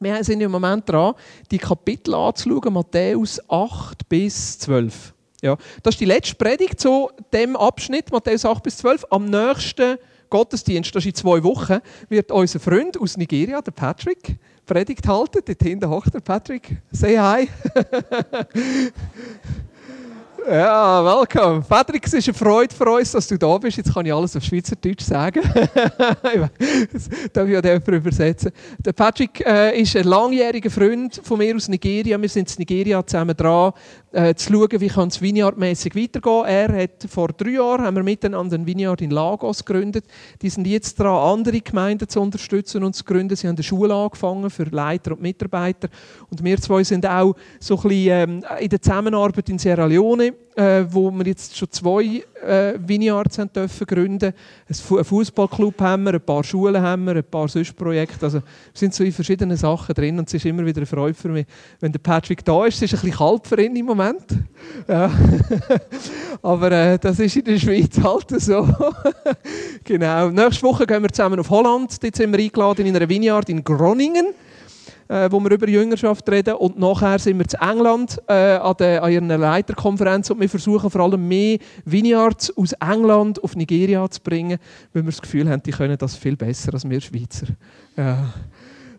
Wir sind im Moment dran, die Kapitel anzuschauen, Matthäus 8 bis 12. Ja, das ist die letzte Predigt zu dem Abschnitt, Matthäus 8 bis 12. Am nächsten Gottesdienst, das ist in zwei Wochen, wird unser Freund aus Nigeria, der Patrick, Predigt halten. Dort hinten hockt der Patrick. Say hi. Ja, welcome. Patrick, es ist eine Freude für uns, dass du da bist. Jetzt kann ich alles auf Schweizerdeutsch sagen. das darf ich auch übersetzen. Der Patrick äh, ist ein langjähriger Freund von mir aus Nigeria. Wir sind in Nigeria zusammen dran, äh, zu schauen, wie es Vineyard-mässig weitergehen Er hat vor drei Jahren haben wir miteinander ein Vineyard in Lagos gegründet. Die sind jetzt dran, andere Gemeinden zu unterstützen und zu gründen. Sie haben eine Schule angefangen für Leiter und Mitarbeiter. Und wir zwei sind auch so ein bisschen ähm, in der Zusammenarbeit in Sierra Leone äh, wo wir jetzt schon zwei äh, Vineyards haben dürfen gründen. Einen Fußballclub haben wir, ein paar Schulen haben wir, ein paar sonst Projekte. Also wir sind so in verschiedenen Sachen drin und es ist immer wieder eine Freude für mich, wenn der Patrick da ist. Es ist ein bisschen kalt für ihn im Moment. Ja. Aber äh, das ist in der Schweiz halt so. genau. Nächste Woche gehen wir zusammen auf Holland. Dort sind wir eingeladen in einer Vineyard in Groningen äh, wo wir über Jüngerschaft reden. Und nachher sind wir zu England äh, an, der, an ihrer Leiterkonferenz und wir versuchen vor allem mehr Vineyards aus England auf Nigeria zu bringen, weil wir das Gefühl haben, die können das viel besser als wir Schweizer. Ja,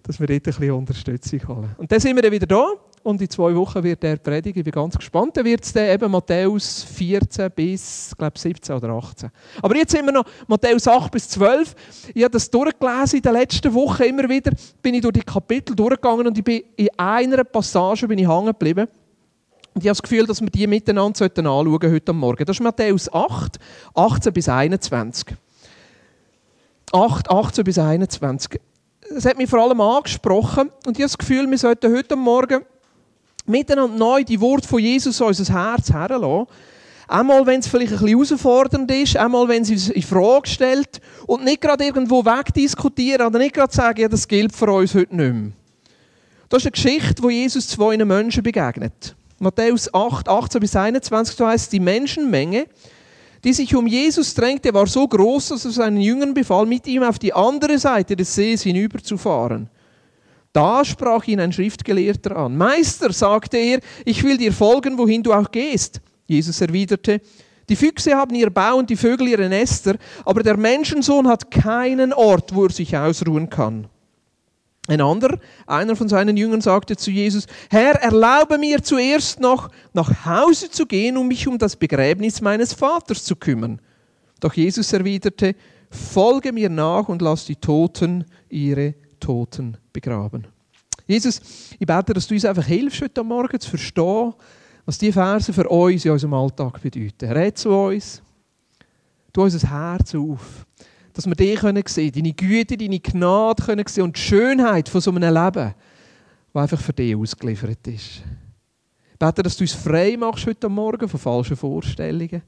dass wir dort ein bisschen Unterstützung holen. Und dann sind wir dann wieder da und in zwei Wochen wird er predigen. Ich bin ganz gespannt. Dann wird es dann eben Matthäus 14 bis, glaube 17 oder 18. Aber jetzt sind wir noch Matthäus 8 bis 12. Ich habe das durchgelesen in den letzten Wochen immer wieder. Bin ich durch die Kapitel durchgegangen und ich bin in einer Passage bin ich hängen geblieben. Und ich habe das Gefühl, dass wir die miteinander anschauen sollten heute Morgen. Das ist Matthäus 8, 18 bis 21. 8, 18 bis 21. Es hat mich vor allem angesprochen und ich habe das Gefühl, wir sollten heute Morgen miteinander neu die Worte von Jesus in unser Herz herlassen. Einmal, wenn es vielleicht ein bisschen herausfordernd ist, einmal, wenn es uns in Frage stellt und nicht gerade irgendwo wegdiskutieren oder nicht gerade sagen, ja, das gilt für uns heute nicht mehr. Das ist eine Geschichte, wo Jesus zwei Menschen begegnet. Matthäus 8, 18 bis 21, so heißt die Menschenmenge, die sich um Jesus drängte, war so groß, dass er seinen Jüngern befahl, mit ihm auf die andere Seite des Sees hinüberzufahren. Da sprach ihn ein Schriftgelehrter an. Meister, sagte er, ich will dir folgen, wohin du auch gehst. Jesus erwiderte, die Füchse haben ihr Bau und die Vögel ihre Nester, aber der Menschensohn hat keinen Ort, wo er sich ausruhen kann. Ein anderer, einer von seinen Jüngern, sagte zu Jesus, Herr, erlaube mir zuerst noch nach Hause zu gehen, um mich um das Begräbnis meines Vaters zu kümmern. Doch Jesus erwiderte, folge mir nach und lass die Toten ihre Toten begraben. Jesus, ich bete, dass du uns einfach hilfst, heute Morgen zu verstehen, was diese Verse für uns in unserem Alltag bedeuten. Red zu uns, tu unser Herz auf, dass wir dich sehen können, deine Güte, deine Gnade können sehen und die Schönheit von so einem Leben, das einfach für dich ausgeliefert ist. Ich bete, dass du uns frei machst heute Morgen von falschen Vorstellungen.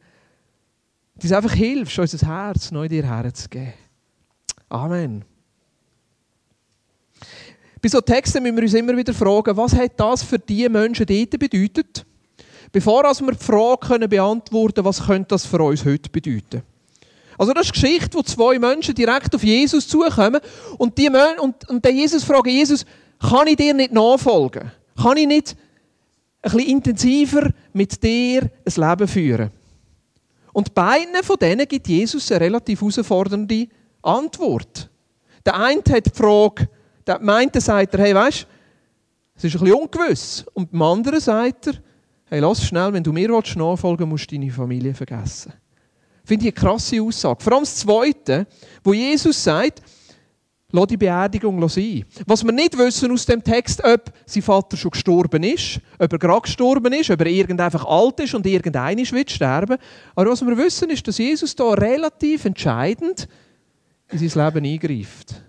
Dass du uns einfach hilfst, unser Herz neu dir herzugeben. Amen. Bei so Texten müssen wir uns immer wieder fragen, was hat das für die Menschen dort bedeutet? Bevor wir die Frage beantworten können, was könnte das für uns heute bedeuten? Also das ist eine Geschichte, wo zwei Menschen direkt auf Jesus zukommen und, die Menschen, und, und der Jesus fragt Jesus, kann ich dir nicht nachfolgen? Kann ich nicht ein bisschen intensiver mit dir ein Leben führen? Und beiden von denen gibt Jesus eine relativ herausfordernde Antwort. Der eine hat die Frage, der meinte, sagt er, hey, weißt es ist ein bisschen ungewiss. Und dem anderen sagt er, hey, lass schnell, wenn du mir nachfolgen willst, musst du deine Familie vergessen. Finde ich eine krasse Aussage. Vor allem das Zweite, wo Jesus sagt, lass die Beerdigung sein. Was wir nicht wissen aus dem Text, ob sein Vater schon gestorben ist, ob er gerade gestorben ist, ob er irgend einfach alt ist und irgendeiner wird sterben. Aber was wir wissen, ist, dass Jesus da relativ entscheidend in sein Leben eingreift.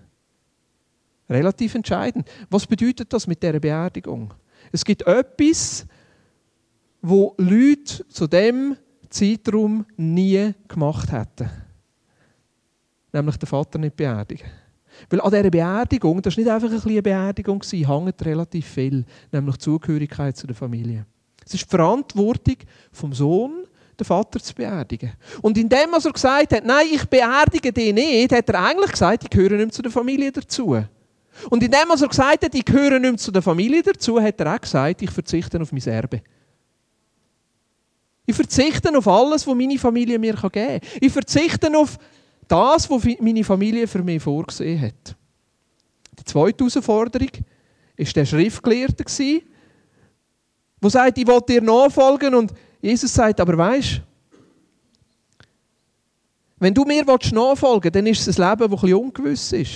Relativ entscheidend. Was bedeutet das mit der Beerdigung? Es gibt etwas, wo Leute zu dem Zeitraum nie gemacht hätten. Nämlich den Vater nicht beerdigen. Weil an dieser Beerdigung, das war nicht einfach eine Beerdigung, hängt relativ viel, nämlich Zugehörigkeit zu der Familie. Es ist die Verantwortung vom Sohn, den Vater zu beerdigen. Und indem er gesagt hat, nein, ich beerdige den nicht, hat er eigentlich gesagt, ich gehöre nicht mehr zu der Familie dazu. Und indem er gesagt hat, ich gehöre nicht mehr zu der Familie dazu, hat er auch gesagt, ich verzichte auf mein Erbe. Ich verzichte auf alles, was meine Familie mir geben kann. Ich verzichte auf das, was meine Familie für mich vorgesehen hat. Die zweite Herausforderung war der Schriftgelehrte, der sagt, ich will dir nachfolgen. Und Jesus sagt, aber weißt wenn du mir nachfolgen willst, dann ist es ein Leben, das ein bisschen ungewiss ist.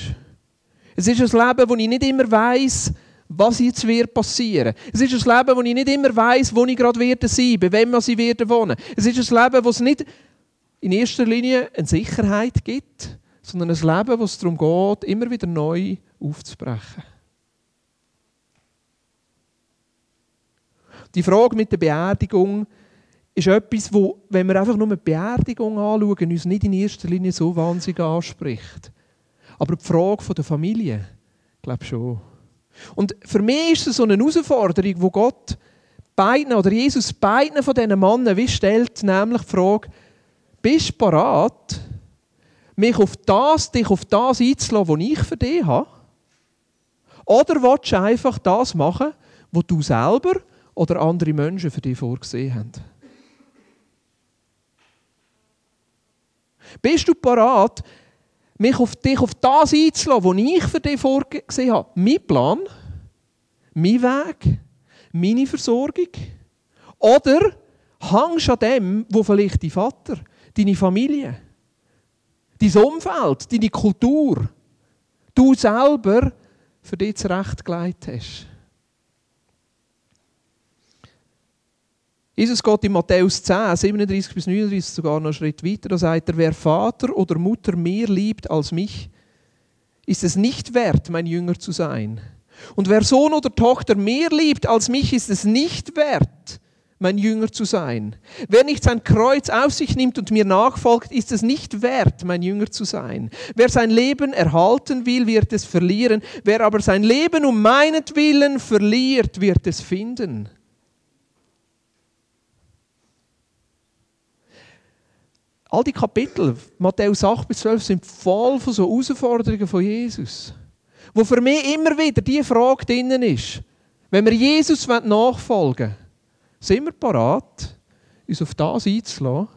Es ist ein Leben, wo ich nicht immer weiß, was jetzt wird passieren. Es ist ein Leben, wo ich nicht immer weiß, wo ich gerade werde sein, bei wem ich werde wohnen. Es ist ein Leben, wo es nicht in erster Linie eine Sicherheit gibt, sondern ein Leben, wo es darum geht, immer wieder neu aufzubrechen. Die Frage mit der Beerdigung ist etwas, wo, wenn wir einfach nur die Beerdigung anschauen, uns nicht in erster Linie so wahnsinnig anspricht. Aber die Frage der Familie, ich glaube schon. Und für mich ist es so eine Herausforderung, wo Gott beiden oder Jesus beiden von diesen Männern wie stellt, nämlich die Frage, bist du bereit, mich auf das, dich auf das einzulassen, was ich für dich habe? Oder willst du einfach das machen, was du selber oder andere Menschen für dich vorgesehen haben? Bist du bereit, mich auf dich auf das einzulassen, was ich für dich vorgesehen habe? Mein Plan, mein Weg, meine Versorgung? Oder hängst du an dem, wo vielleicht dein Vater, deine Familie, dein Umfeld, deine Kultur, du selber für dich zurechtgelegt hast? Jesus geht in Matthäus 10, 37 bis 39 sogar noch einen Schritt weiter. Da sagt er, wer Vater oder Mutter mehr liebt als mich, ist es nicht wert, mein Jünger zu sein. Und wer Sohn oder Tochter mehr liebt als mich, ist es nicht wert, mein Jünger zu sein. Wer nicht sein Kreuz auf sich nimmt und mir nachfolgt, ist es nicht wert, mein Jünger zu sein. Wer sein Leben erhalten will, wird es verlieren. Wer aber sein Leben um meinetwillen verliert, wird es finden. All die Kapitel, Matthäus 8 bis 12, sind voll von so Herausforderungen von Jesus. Wo für mich immer wieder die Frage drinnen ist, wenn wir Jesus nachfolgen wollen, sind wir parat, uns auf das einzulassen,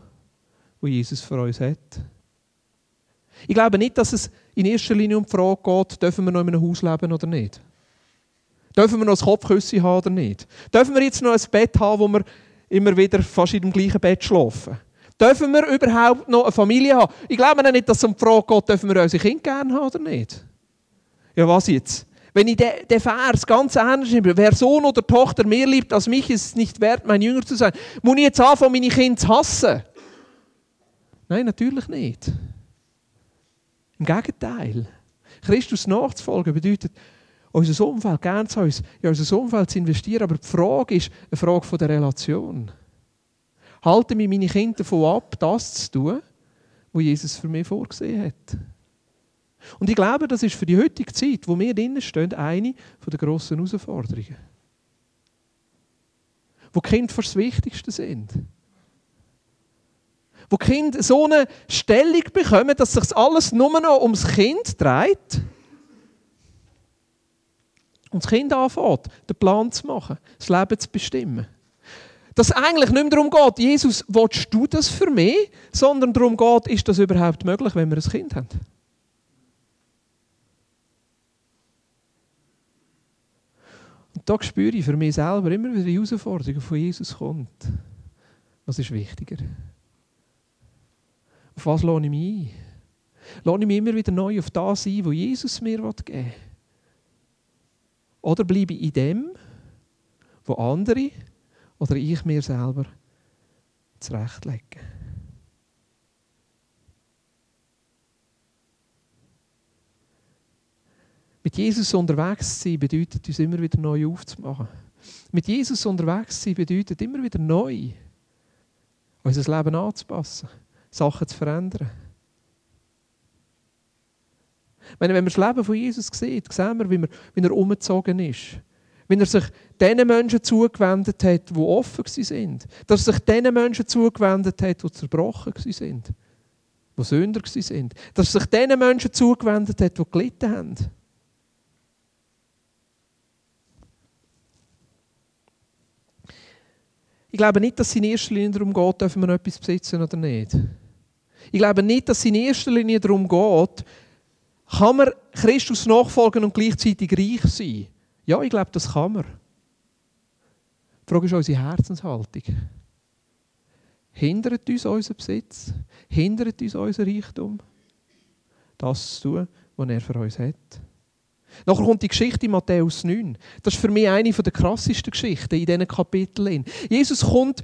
was Jesus für uns hat? Ich glaube nicht, dass es in erster Linie um die Frage geht, dürfen wir noch in einem Haus leben oder nicht? Dürfen wir noch ein Kopfküsse haben oder nicht? Dürfen wir jetzt noch ein Bett haben, wo wir immer wieder fast in dem gleichen Bett schlafen? Dürfen wir überhaupt noch eine Familie haben? Ich glaube nicht, dass es um die Frage geht, dürfen wir unsere Kinder gerne haben oder nicht? Ja, was jetzt? Wenn ich den, Vers ganz ernst nehme, wer Sohn oder Tochter mehr liebt als mich, ist es nicht wert, mein Jünger zu sein. Muss ich jetzt anfangen, meine Kinder zu hassen? Nein, natürlich nicht. Im Gegenteil. Christus nachzufolgen bedeutet, unser Umfeld gern zu uns, in unser Umfeld zu investieren. Aber die Frage ist eine Frage der Relation halten mich meine Kinder davon ab, das zu tun, was Jesus für mich vorgesehen hat. Und ich glaube, das ist für die heutige Zeit, wo wir drinnen stehen, eine der grossen Herausforderungen. Wo Kinder fast das Wichtigste sind. Wo Kinder so eine Stellung bekommen, dass sich alles nur noch ums Kind dreht. Und das Kind anfängt, den Plan zu machen, das Leben zu bestimmen. Dass es eigentlich nicht mehr darum geht, Jesus, willst du das für mich? Sondern darum geht, ist das überhaupt möglich, wenn wir ein Kind haben? Und da spüre ich für mich selber immer wieder die Herausforderung, die von Jesus kommt. Was ist wichtiger? Auf was lohne ich mich ein? Lohne ich mich immer wieder neu auf das ein, was Jesus mir geben will? Oder bleibe ich in dem, wo andere oder ich mir selber zurechtlegen. Mit Jesus unterwegs zu sein bedeutet uns immer wieder neu aufzumachen. Mit Jesus unterwegs zu sein bedeutet immer wieder neu unser Leben anzupassen, Sachen zu verändern. Wenn wir das Leben von Jesus sehen, sehen wir, wie, wie er umgezogen ist wenn er sich den Menschen zugewendet hat, die offen waren. dass er sich den Menschen zugewendet hat, die zerbrochen waren. die Sünder waren. dass er sich den Menschen zugewendet hat, die gelitten haben. Ich glaube nicht, dass es in erster Linie darum geht, dürfen wir etwas besitzen oder nicht. Ich glaube nicht, dass es in erster Linie darum geht, kann man Christus nachfolgen und gleichzeitig reich sein? kann. Ja, ich glaube, das kann man. Die Frage ist unsere Herzenshaltung. Hindert uns unser Besitz? Hindert uns unser Reichtum? Das zu tun, was er für uns hat. Nachher kommt die Geschichte in Matthäus 9. Das ist für mich eine der krassesten Geschichten in diesen Kapiteln. Jesus kommt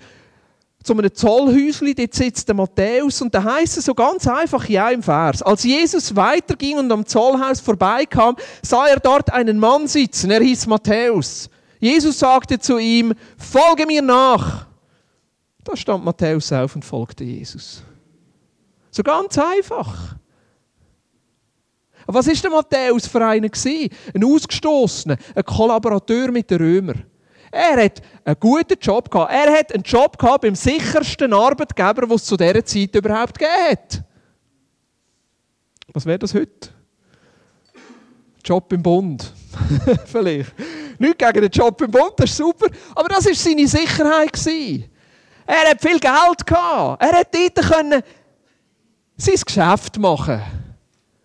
zu einem Zollhäuschen, dort sitzt der Matthäus und da heißt es so ganz einfach ja im Vers. Als Jesus weiterging und am Zollhaus vorbeikam, sah er dort einen Mann sitzen, er hieß Matthäus. Jesus sagte zu ihm, folge mir nach. Da stand Matthäus auf und folgte Jesus. So ganz einfach. Was ist der Matthäus für einen Ein Ausgestoßener, ein Kollaborateur mit den Römern. Er hat einen guten Job gehabt. Er hat einen Job gehabt beim sichersten Arbeitgeber, den es zu dieser Zeit überhaupt gegeben hat. Was wäre das heute? Job im Bund. Vielleicht. Nicht gegen den Job im Bund, das ist super. Aber das war seine Sicherheit. Er hat viel Geld gehabt. Er hat dort können sein Geschäft machen.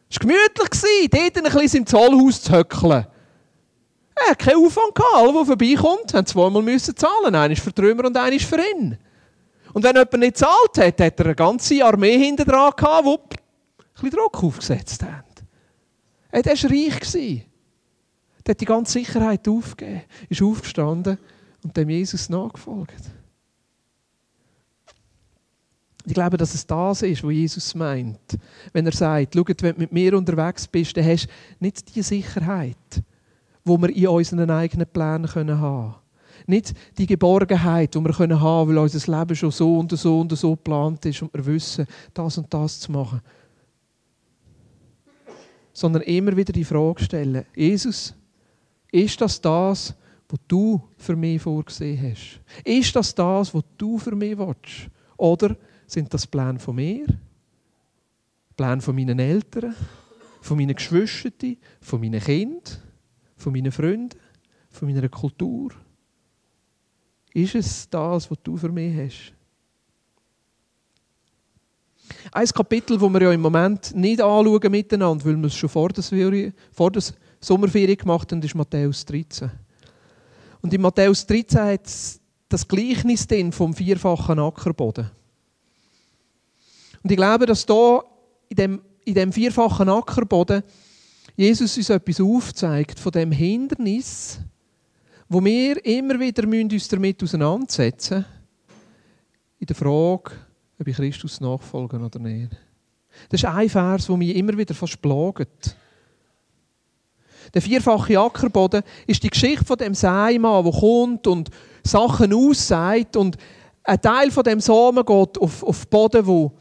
Es war gemütlich, dort ein bisschen im Zollhaus zu höckeln. Er hat keinen Aufwand gehabt. Alle, die vorbeikommt, haben zweimal müssen zahlen. Ist für Römer und einer ist für ihn. Und wenn jemand nicht zahlt hat, hat er eine ganze Armee hinter dran gehabt, die ein bisschen Druck aufgesetzt hat. Er war reich. Er hat die ganze Sicherheit aufgegeben, ist aufgestanden und dem Jesus nachgefolgt. Ich glaube, dass es das ist, was Jesus meint. Wenn er sagt, schau, wenn du mit mir unterwegs bist, dann hast du nicht die Sicherheit, wo wir in unseren eigenen Plänen haben können. Nicht die Geborgenheit, die wir haben können, weil unser Leben schon so und so und so geplant ist und wir wissen, das und das zu machen. Sondern immer wieder die Frage stellen, Jesus, ist das das, was du für mich vorgesehen hast? Ist das das, was du für mich willst? Oder sind das Pläne von mir? Pläne von meinen Eltern? Von meinen Geschwistern? Von meinen Kindern? Von meinen Freunden? Von meiner Kultur? Ist es das, was du für mich hast? Ein Kapitel, das wir ja im Moment nicht anschauen miteinander, weil wir es schon vor der, vor der Sommerferien gemacht haben, ist Matthäus 13. Und in Matthäus 13 hat es das Gleichnis vom vierfachen Ackerboden. Und ich glaube, dass da in dem, in dem vierfachen Ackerboden Jesus uns etwas aufzeigt von dem Hindernis, wo wir immer wieder uns damit auseinandersetzen müssen, in der Frage, ob ich Christus nachfolgen oder nicht. Das ist ein Vers, der mich immer wieder fast plagt. Der vierfache Ackerboden ist die Geschichte von dem Seimann, der kommt und Sachen aussagt und ein Teil von dem Samen geht auf, auf Boden, wo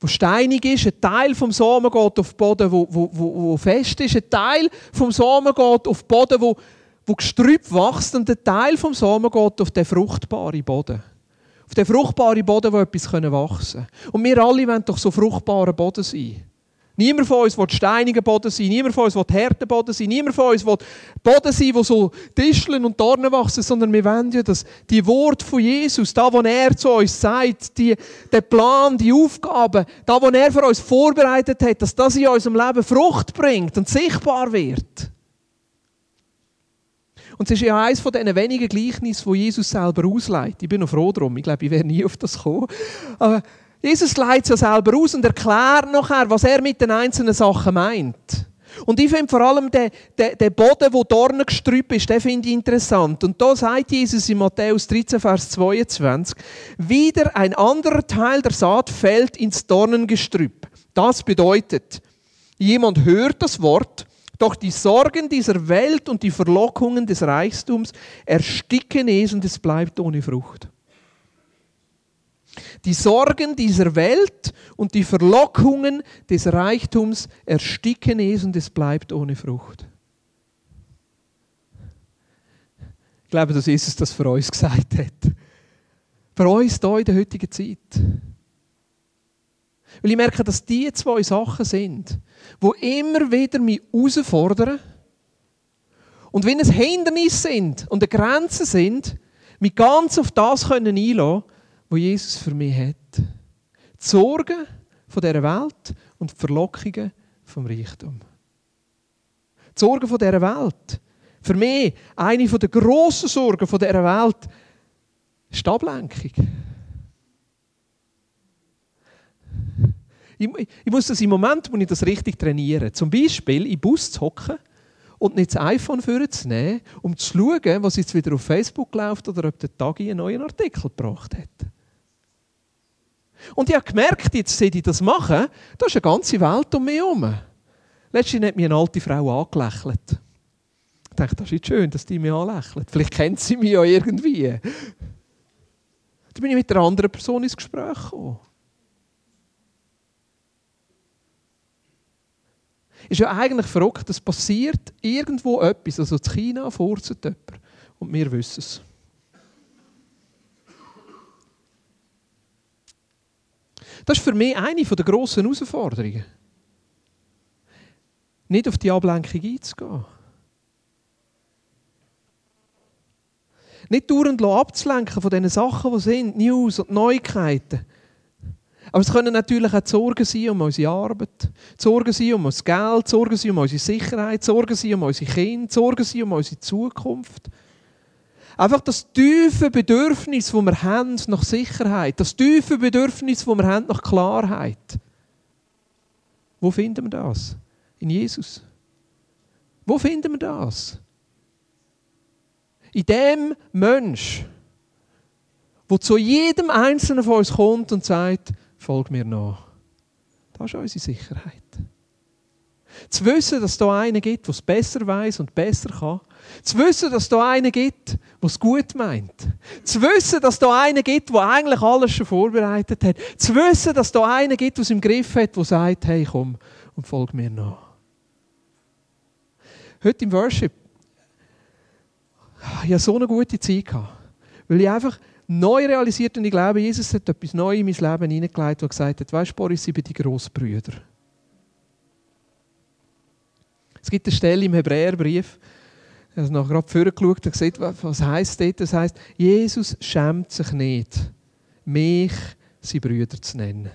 wo steinig ist, ein Teil vom Samen geht auf Boden, wo, wo, wo, wo fest ist, ein Teil vom Samen geht auf Boden, wo, wo Gestrüpp wächst und ein Teil vom Samen geht auf den fruchtbaren Boden. Auf den fruchtbaren Boden, wo etwas wachsen kann. Und wir alle wollen doch so fruchtbaren Boden sein. Niemand von uns will steiniger Boden sein, niemand von uns will harter Boden sein, niemand von uns will Boden sein, wo so Tischeln und Dornen wachsen, sondern wir wollen ja, dass die Worte von Jesus, da, wo er zu uns sagt, die, der Plan, die Aufgaben, da, wo er für uns vorbereitet hat, dass das in unserem Leben Frucht bringt und sichtbar wird. Und es ist ja eines von diesen wenigen Gleichnissen, wo Jesus selber ausleitet. Ich bin noch froh darum. Ich glaube, ich wäre nie auf das gekommen. Aber Jesus leitet ja selber aus und erklärt nachher, was er mit den einzelnen Sachen meint. Und ich finde vor allem den, den, den Boden, wo Dornengestrüpp ist, den finde ich interessant. Und da sagt Jesus in Matthäus 13, Vers 22, wieder ein anderer Teil der Saat fällt ins Dornengestrüpp. Das bedeutet, jemand hört das Wort, doch die Sorgen dieser Welt und die Verlockungen des Reichtums ersticken es und es bleibt ohne Frucht. Die Sorgen dieser Welt und die Verlockungen des Reichtums ersticken es und es bleibt ohne Frucht. Ich glaube, dass Jesus das für uns gesagt hat. Für uns hier in der heutigen Zeit. Weil ich merke, dass die zwei Sachen sind, wo immer wieder mich herausfordern und wenn es Hindernisse sind und eine Grenze sind, Mich ganz auf das können was Jesus für mich hat. Die Sorgen von dieser Welt und die Verlockungen vom Reichtum. Die Sorgen von dieser Welt. Für mich eine der grossen Sorgen dieser Welt ist die Ablenkung. Ich, ich, muss das im Moment, wo ich das richtig trainiere, zum Beispiel im Bus zu hocken und nicht das iPhone vorzunehmen, um zu schauen, was jetzt wieder auf Facebook läuft oder ob der Tag einen neuen Artikel gebracht hat. Und ich habe gemerkt, jetzt sehe ich das machen, da ist eine ganze Welt um mich herum. Letztens hat mich eine alte Frau angelächelt. Ich dachte, das ist schön, dass die mich anlächelt. Vielleicht kennt sie mich ja irgendwie. Dann bin ich mit einer anderen Person ins Gespräch gekommen. Ist ja eigentlich verrückt, es passiert irgendwo etwas, also in China jemand. Und wir wissen es. Das ist für mich eine der grossen Herausforderungen. Nicht auf die Ablenkung einzugehen. Nicht dauernd abzulenken von diesen Sachen, die sind, News und Neuigkeiten. Aber es können natürlich auch Sorgen sein um unsere Arbeit, Sorgen sein um unser Geld, Sorgen sein um unsere Sicherheit, Sorgen sein um unsere Kinder, Sorgen sein um unsere Zukunft. Einfach das tiefe Bedürfnis, das wir haben nach Sicherheit, das tiefe Bedürfnis, das wir haben nach Klarheit. Wo finden wir das? In Jesus. Wo finden wir das? In dem Mensch, der zu jedem Einzelnen von uns kommt und sagt, folg mir nach. Das ist unsere Sicherheit. Zu wissen, dass es da einen gibt, der es besser weiß und besser kann. Zu wissen, dass da einen gibt, der es gut meint. Zu wissen, dass da einen gibt, der eigentlich alles schon vorbereitet hat. Zu wissen, dass da einen gibt, der es im Griff hat, der sagt, hey, komm und folg mir nach. Heute im Worship, ich hatte so eine gute Zeit, weil ich einfach neu realisiert und ich glaube, Jesus hat etwas Neues in mein Leben hineingelegt, wo gesagt hat, weißt du, Boris, ich bin die Grossbrüder. Es gibt eine Stelle im Hebräerbrief, ich habe noch gerade vorgeschaut und gesehen, was heisst das? Das heisst, Jesus schämt sich nicht, mich seine Brüder zu nennen.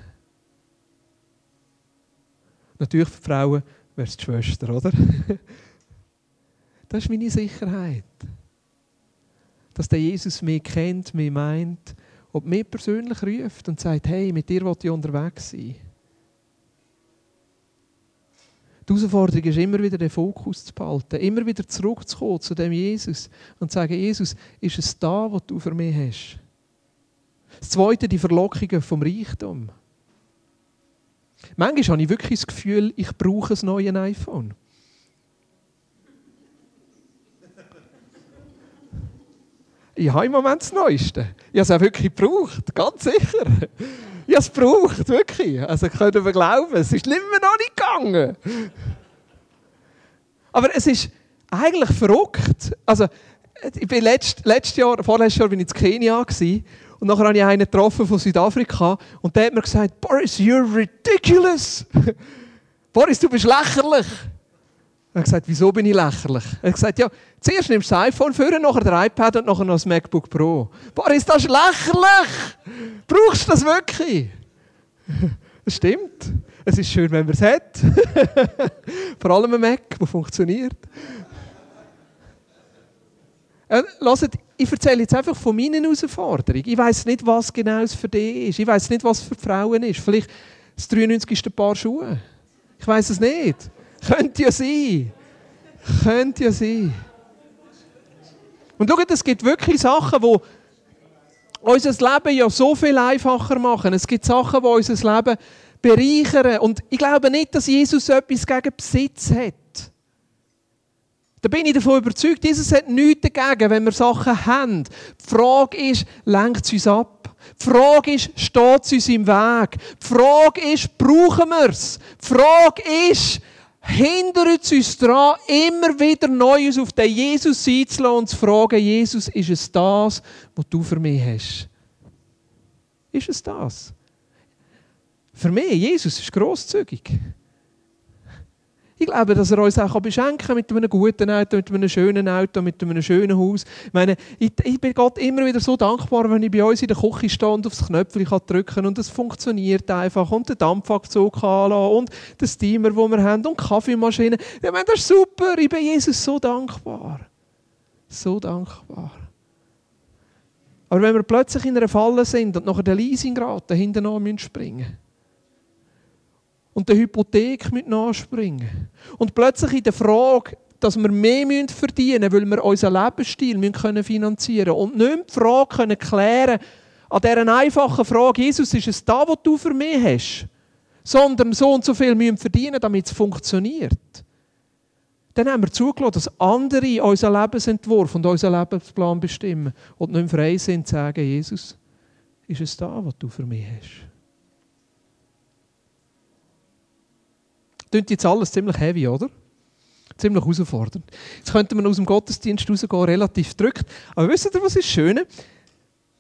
Natürlich für Frauen wäre es die Schwester, oder? Das ist meine Sicherheit dass der Jesus mich kennt, mich meint und mich persönlich ruft und sagt, hey, mit dir will ich unterwegs sein. Die Herausforderung ist immer wieder den Fokus zu behalten, immer wieder zurückzukommen zu dem Jesus und zu sagen, Jesus, ist es da, was du für mich hast? Das Zweite, die Verlockungen vom Reichtum. Manchmal habe ich wirklich das Gefühl, ich brauche ein neues iPhone. ich habe im Moment das Neueste. Ich habe es auch wirklich gebraucht, ganz sicher. Ich habe es gebraucht, wirklich. Also können wir glauben, es ist nicht mehr noch nicht gegangen. Aber es ist eigentlich verrückt. Also, ich bin letzt, letztes Jahr, vorletztes Jahr bin ich in Kenia gewesen, und nachher habe ich einen getroffen von Südafrika und der hat mir gesagt, Boris, you're ridiculous. Boris, du bist lächerlich. Er hat gesagt, wieso bin ich lächerlich? Er hat gesagt, ja, zuerst nimmst du das iPhone für, nachher der iPad und nachher noch das MacBook Pro. Das ist lächerlich! Brauchst du das wirklich? Das stimmt. Es ist schön, wenn man es hat. Vor allem ein Mac, der funktioniert. Äh, hört, ich erzähle jetzt einfach von meinen Herausforderungen. Ich weiß nicht, was genau es für dich ist. Ich weiß nicht, was für Frauen ist. Vielleicht das 93. Paar Schuhe. Ich weiß es nicht. Könnte ja sein. Könnte ja sein. Und schaut, es gibt wirklich Sachen, die unser Leben ja so viel einfacher machen. Es gibt Sachen, die unser Leben bereichern. Und ich glaube nicht, dass Jesus etwas gegen Besitz hat. Da bin ich davon überzeugt, Jesus hat nichts dagegen, wenn wir Sachen haben. Die Frage ist, lenkt es uns ab? Die Frage ist, steht es uns im Weg? Die Frage ist, brauchen wir es? Die Frage ist, hindert uns daran, immer wieder Neues auf den Jesus einzulassen und zu fragen, Jesus, ist es das, was du für mich hast? Ist es das? Für mich, Jesus ist grosszügig. Ich glaube, dass er uns auch beschenken kann mit einem guten Auto, mit einem schönen Auto, mit einem schönen Haus. Ich meine, ich, ich bin Gott immer wieder so dankbar, wenn ich bei uns in der Küche stehe und aufs Knöpfchen drücken kann und es funktioniert einfach und der Dampfabzug kann und den Steamer, den wir haben und Kaffeemaschine. Ich meine, das ist super. Ich bin Jesus so dankbar. So dankbar. Aber wenn wir plötzlich in einer Falle sind und nachher der Leasingrate hinten springen müssen, und der Hypothek mit nachspringen. Und plötzlich in der Frage, dass wir mehr verdienen müssen, weil wir unseren Lebensstil können finanzieren können. Und nicht die Frage können klären an dieser einfachen Frage, Jesus, ist es da, was du für mich hast? Sondern so und so viel müssen verdienen, damit es funktioniert. Dann haben wir zugelassen, dass andere unseren Lebensentwurf und unseren Lebensplan bestimmen und nicht frei sind, zu sagen, Jesus, ist es da, was du für mich hast? Klingt jetzt alles ziemlich heavy, oder? Ziemlich herausfordernd. Jetzt könnte man aus dem Gottesdienst rausgehen, relativ drückt. Aber wisst ihr, was ist Schöne?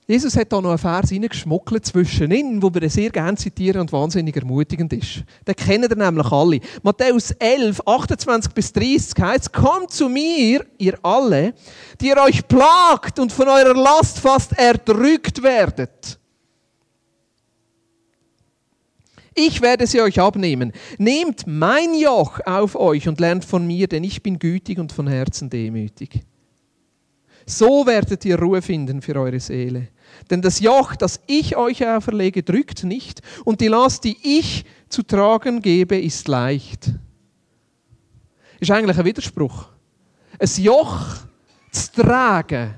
Jesus hat da noch einen Vers reingeschmuggelt zwischen ihnen, wo wir sehr gerne zitieren und wahnsinnig ermutigend ist. Den kennen ihr nämlich alle. Matthäus 11, 28 bis 30 heißt: Kommt zu mir, ihr alle, die ihr euch plagt und von eurer Last fast erdrückt werdet. Ich werde sie euch abnehmen. Nehmt mein Joch auf euch und lernt von mir, denn ich bin gütig und von Herzen demütig. So werdet ihr Ruhe finden für eure Seele. Denn das Joch, das ich euch auferlege, drückt nicht, und die Last, die ich zu tragen gebe, ist leicht. Ist eigentlich ein Widerspruch. Ein Joch zu tragen.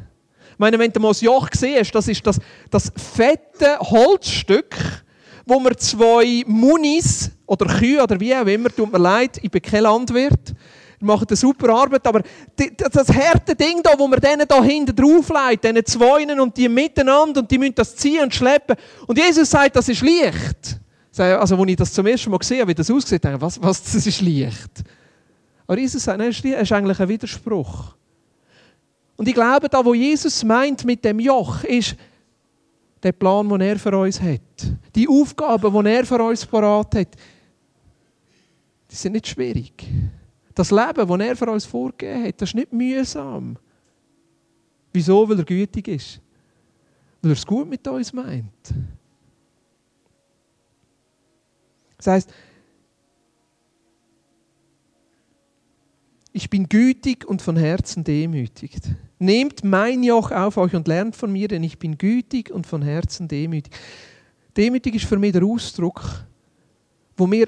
Ich meine, wenn du mal das Joch siehst, das ist das, das fette Holzstück, wo wir zwei Munis oder Kühe oder wie auch immer, tut mir leid, ich bin kein Landwirt, wir machen eine super Arbeit, aber das harte Ding da, wo wir denen da hinten drauflegt, diesen Zweinen und die miteinander und die müssen das ziehen und schleppen. Und Jesus sagt, das ist leicht. Also, als ich das zum ersten Mal gesehen habe, wie das aussieht, dachte ich, was, was, das ist leicht. Aber Jesus sagt, nein, das ist eigentlich ein Widerspruch. Und ich glaube, da, wo Jesus meint mit dem Joch, ist, der Plan, den er für uns hat, die Aufgaben, die er für uns parat hat, die sind nicht schwierig. Das Leben, das er für uns vorgegeben hat, das ist nicht mühsam. Wieso? Weil er gütig ist. Weil er es gut mit uns meint. Das heißt, ich bin gütig und von Herzen demütigt. Nehmt mein Joch auf euch und lernt von mir, denn ich bin gütig und von Herzen demütig. Demütig ist für mich der Ausdruck, wo mir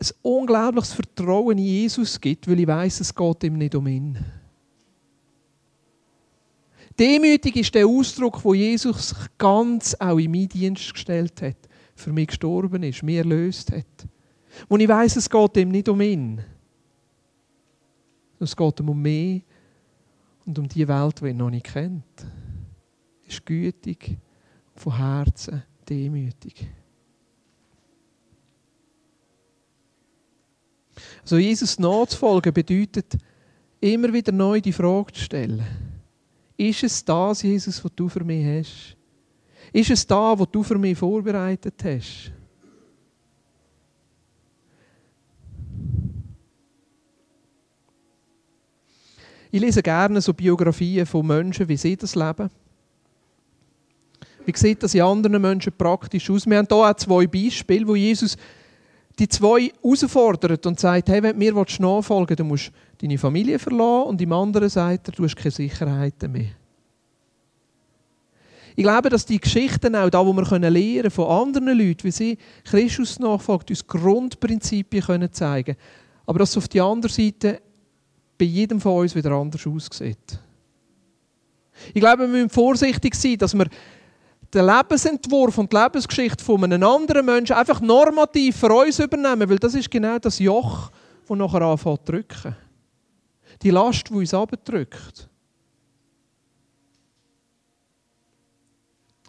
ein unglaubliches Vertrauen in Jesus gibt, weil ich weiß, es geht ihm nicht um ihn. Demütig ist der Ausdruck, wo Jesus sich ganz auch in meinen Dienst gestellt hat, für mich gestorben ist, mir erlöst hat. Wo ich weiß, es geht ihm nicht um ihn. Es geht ihm um mich und um die Welt, die ihn noch nicht kennt. Ist gütig, von Herzen demütig. Also Jesus nachzufolgen bedeutet, immer wieder neu die Frage zu stellen. Ist es das, Jesus, was du für mich hast? Ist es da, was du für mich vorbereitet hast? Ich lese gerne so Biografien von Menschen, wie sie das leben. Wie sieht das in anderen Menschen praktisch aus? Wir haben hier auch zwei Beispiele, wo Jesus die zwei herausfordert und sagt, hey, wenn du mir nachfolgen willst, dann musst du deine Familie verlassen und im anderen sagt er, du hast keine Sicherheiten mehr. Ich glaube, dass die Geschichten auch da, wo wir können von anderen Leuten, wie sie Christus nachfolgen, uns Grundprinzipien können zeigen Aber dass auf die andere Seite bei jedem von uns wieder anders aussieht. Ich glaube, wir müssen vorsichtig sein, dass wir den Lebensentwurf und die Lebensgeschichte von einem anderen Menschen einfach normativ für uns übernehmen, weil das ist genau das Joch, das nachher anfängt zu drücken. Die Last, die uns abdrückt.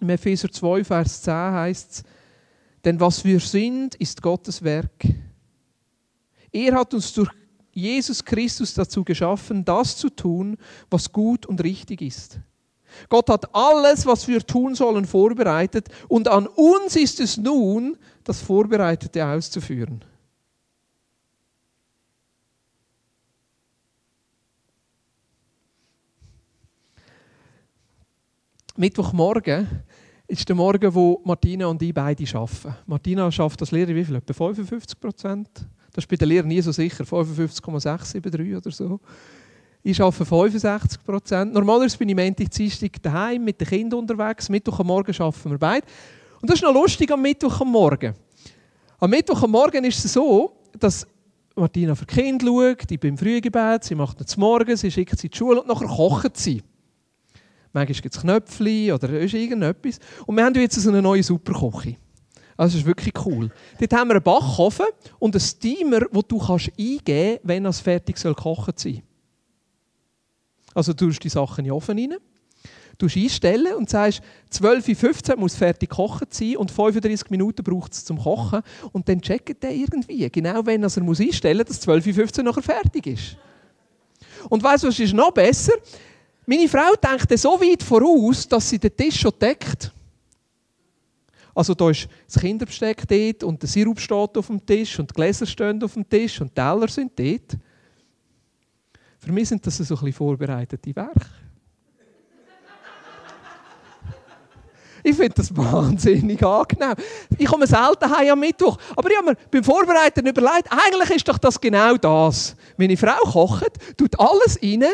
Im Epheser 2, Vers 10 heißt es, denn was wir sind, ist Gottes Werk. Er hat uns durch Jesus Christus dazu geschaffen, das zu tun, was gut und richtig ist. Gott hat alles, was wir tun sollen, vorbereitet und an uns ist es nun, das Vorbereitete auszuführen. Mittwochmorgen ist der Morgen, wo Martina und ich beide arbeiten. Martina schafft das Lehrer wie viel? Etwa 55 Prozent? Das ist bei den Lehrern nie so sicher. 55,673 oder so. Ich arbeite 65 Prozent. Normalerweise bin ich Montag, Dienstag daheim mit den Kindern unterwegs. Mittwoch am Morgen arbeiten wir beide. Und das ist noch lustig am Mittwoch am Morgen. Am Mittwoch am Morgen ist es so, dass Martina für Kinder schaut, ich bin im Frühgebet, sie macht es Morgen, sie schickt sie die Schule und nachher kocht sie. Manchmal gibt es Knöpfchen oder irgendetwas. Und wir haben jetzt so eine neue Superkoche. Also das ist wirklich cool. Dort haben wir einen Backofen und einen Steamer, wo du kannst eingeben kannst, wenn es fertig soll kochen soll. Also du die Sachen in den Ofen rein, du einstellen und sagst, 12.15 Uhr muss fertig kochen sein und 35 Minuten braucht es zum Kochen. Und dann checkt der irgendwie, genau wenn er muss einstellen muss, dass 12.15 Uhr nachher fertig ist. Und weißt du, was ist noch besser? Meine Frau denkt so weit voraus, dass sie den Tisch schon deckt. Also da ist das Kinderbesteck dort und der Sirup steht auf dem Tisch und die Gläser stehen auf dem Tisch und die Teller sind dort. Für mich sind das so ein bisschen vorbereitete Werke. Ich finde das wahnsinnig angenehm. Ich komme selten heim am Mittwoch. Aber ich habe mir beim Vorbereiten überlegt, eigentlich ist doch das genau das. Meine Frau kocht, tut alles rein,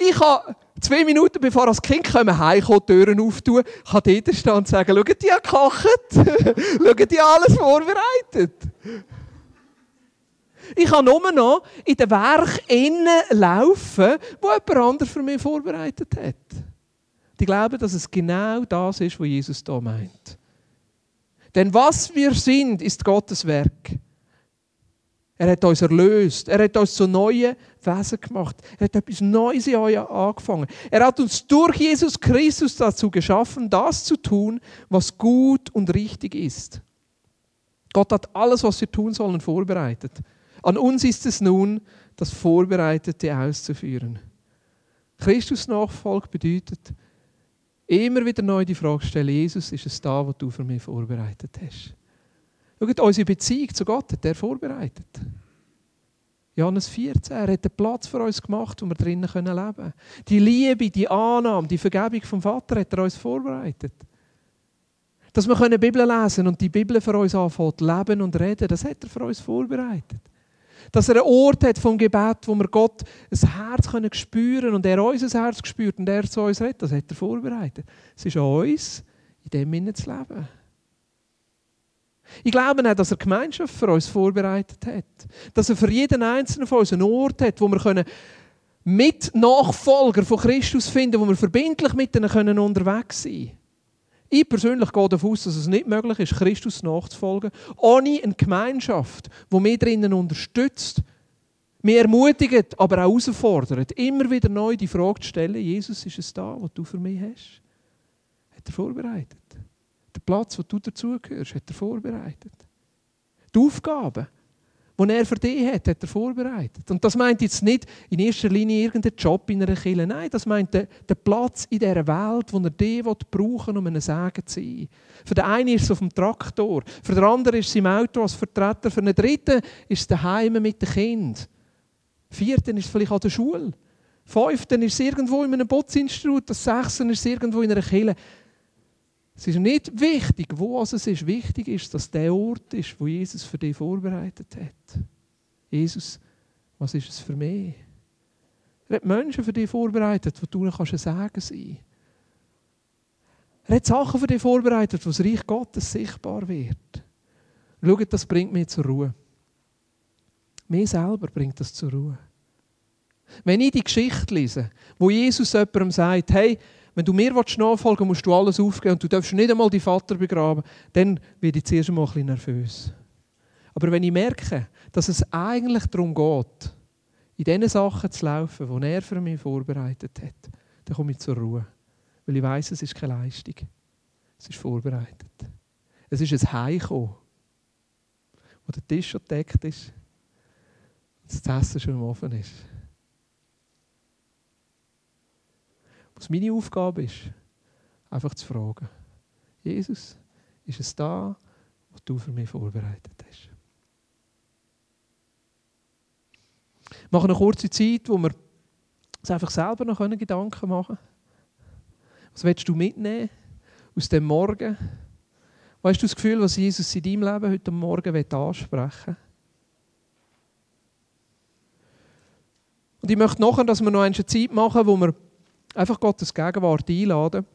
ich habe zwei Minuten bevor das Kind kommen, heimkommen, die Türen auftun, kann dort stehen und sagen, schau, die haben gekocht. schau, die alles vorbereitet. Ich kann nur noch in den Werk innen laufen, wo jemand anderes für mich vorbereitet hat. Die glauben, dass es genau das ist, was Jesus da meint. Denn was wir sind, ist Gottes Werk. Er hat uns erlöst. Er hat uns zu neuen Wesen gemacht. Er hat etwas Neues in euch angefangen. Er hat uns durch Jesus Christus dazu geschaffen, das zu tun, was gut und richtig ist. Gott hat alles, was wir tun sollen, vorbereitet. An uns ist es nun, das Vorbereitete auszuführen. Christus Nachfolge bedeutet, immer wieder neu die Frage stellen, Jesus, ist es da, was du für mich vorbereitet hast? Schaut, unsere Beziehung zu Gott hat er vorbereitet. Johannes 14, er hat einen Platz für uns gemacht, wo wir drinnen leben können. Die Liebe, die Annahme, die Vergebung vom Vater hat er uns vorbereitet. Dass wir die Bibel lesen und die Bibel für uns anfängt, leben und reden, das hat er für uns vorbereitet. Dass er einen Ort hat vom Gebet, wo wir Gott ein Herz können spüren und er uns ein Herz spürt und er zu uns redet, das hat er vorbereitet. Es ist an uns, in dem Sinne zu leben. Ich glaube auch, dass er Gemeinschaft für uns vorbereitet hat. Dass er für jeden Einzelnen von uns einen Ort hat, wo wir können mit Nachfolger von Christus finden, wo wir verbindlich mit ihnen können unterwegs sein können. Ich persönlich gehe davon aus, dass es nicht möglich ist, Christus nachzufolgen, ohne eine Gemeinschaft, die mich drinnen unterstützt, mich ermutigt, aber auch herausfordert, immer wieder neu die Frage zu stellen, Jesus, ist es da, was du für mich hast? Hat er vorbereitet. Platz, wo du dazugehörst, hat er vorbereitet. Die Aufgaben, die er für dich hat, hat er vorbereitet. Und das meint jetzt nicht in erster Linie irgendeinen Job in einer Kirche. Nein, das meint den, den Platz in dieser Welt, wo er dich brauchen will, um einen Segen zu sein. Für den einen ist es auf dem Traktor, für den anderen ist es im Auto als Vertreter, für den dritten ist es daheim mit den Kindern. Vierten ist es vielleicht an der Schule. Fünften ist es irgendwo in einem Bootinstitut. Das Sechsten ist es irgendwo in einer Kirche. Es ist nicht wichtig, wo es ist. Wichtig ist, dass der Ort ist, wo Jesus für dich vorbereitet hat. Jesus, was ist es für mich? Er hat Menschen für dich vorbereitet, wo du kannst sagen sein. Er hat Sachen für dich vorbereitet, wo das Reich Gottes sichtbar wird. Schau, das bringt mich zur Ruhe. Mir selber bringt das zur Ruhe. Wenn ich die Geschichte lese, wo Jesus jemandem sagt, hey, wenn du mir nachfolgen willst, musst du alles aufgeben und du darfst nicht einmal deinen Vater begraben, dann werde ich zuerst einmal ein bisschen nervös. Aber wenn ich merke, dass es eigentlich darum geht, in diesen Sachen zu laufen, die er für mich vorbereitet hat, dann komme ich zur Ruhe. Weil ich weiß, es ist keine Leistung. Es ist vorbereitet. Es ist ein Heimkommen, wo der Tisch schon gedeckt ist und das Essen schon im Ofen ist. Was meine Aufgabe ist, einfach zu fragen, Jesus, ist es da, was du für mich vorbereitet hast? Wir machen eine kurze Zeit, wo wir uns einfach selber noch Gedanken machen können. Was willst du mitnehmen aus dem Morgen? Was hast du das Gefühl, was Jesus in deinem Leben heute Morgen ansprechen will? Und ich möchte nachher, dass wir noch eine Zeit machen, wo wir einfach Gottes Gegenwart einladen.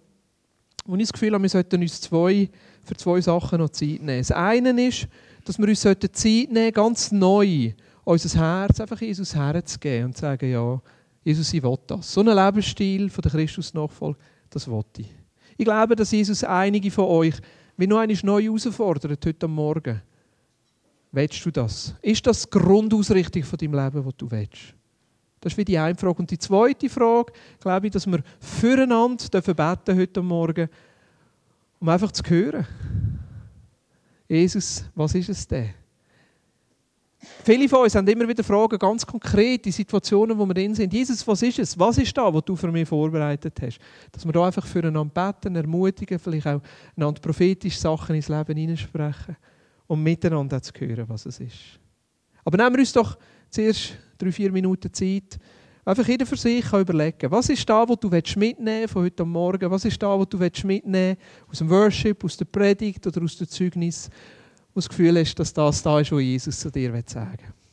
Und ich das Gefühl wir sollten uns zwei, für zwei Sachen noch Zeit nehmen. Das eine ist, dass wir uns Zeit nehmen ganz neu unser Herz einfach Jesus herzugeben und zu sagen, ja, Jesus, ich will das. So ein Lebensstil von der Christusnachfolge, das will ich. Ich glaube, dass Jesus einige von euch wie noch einmal neu herausfordert heute Morgen. Willst du das? Ist das die Grundausrichtung von deinem Leben, was du willst? Das ist die eine Frage. Und die zweite Frage, glaube ich, dass wir füreinander beten dürfen heute Morgen, um einfach zu hören. Jesus, was ist es denn? Viele von uns haben immer wieder Fragen, ganz konkret, die Situationen, wo wir drin sind. Jesus, was ist es? Was ist da, was du für mich vorbereitet hast? Dass wir da einfach füreinander beten, ermutigen, vielleicht auch einander prophetische Sachen ins Leben hineinsprechen und miteinander zu hören, was es ist. Aber nehmen wir uns doch zuerst drei, vier Minuten Zeit, einfach jeder für sich überlegen, was ist da, was du mitnehmen von heute Morgen, was ist da, was du mitnehmen aus dem Worship, aus der Predigt oder aus dem Zeugnis, du das Gefühl hast, dass das da ist, was Jesus zu dir sagen will.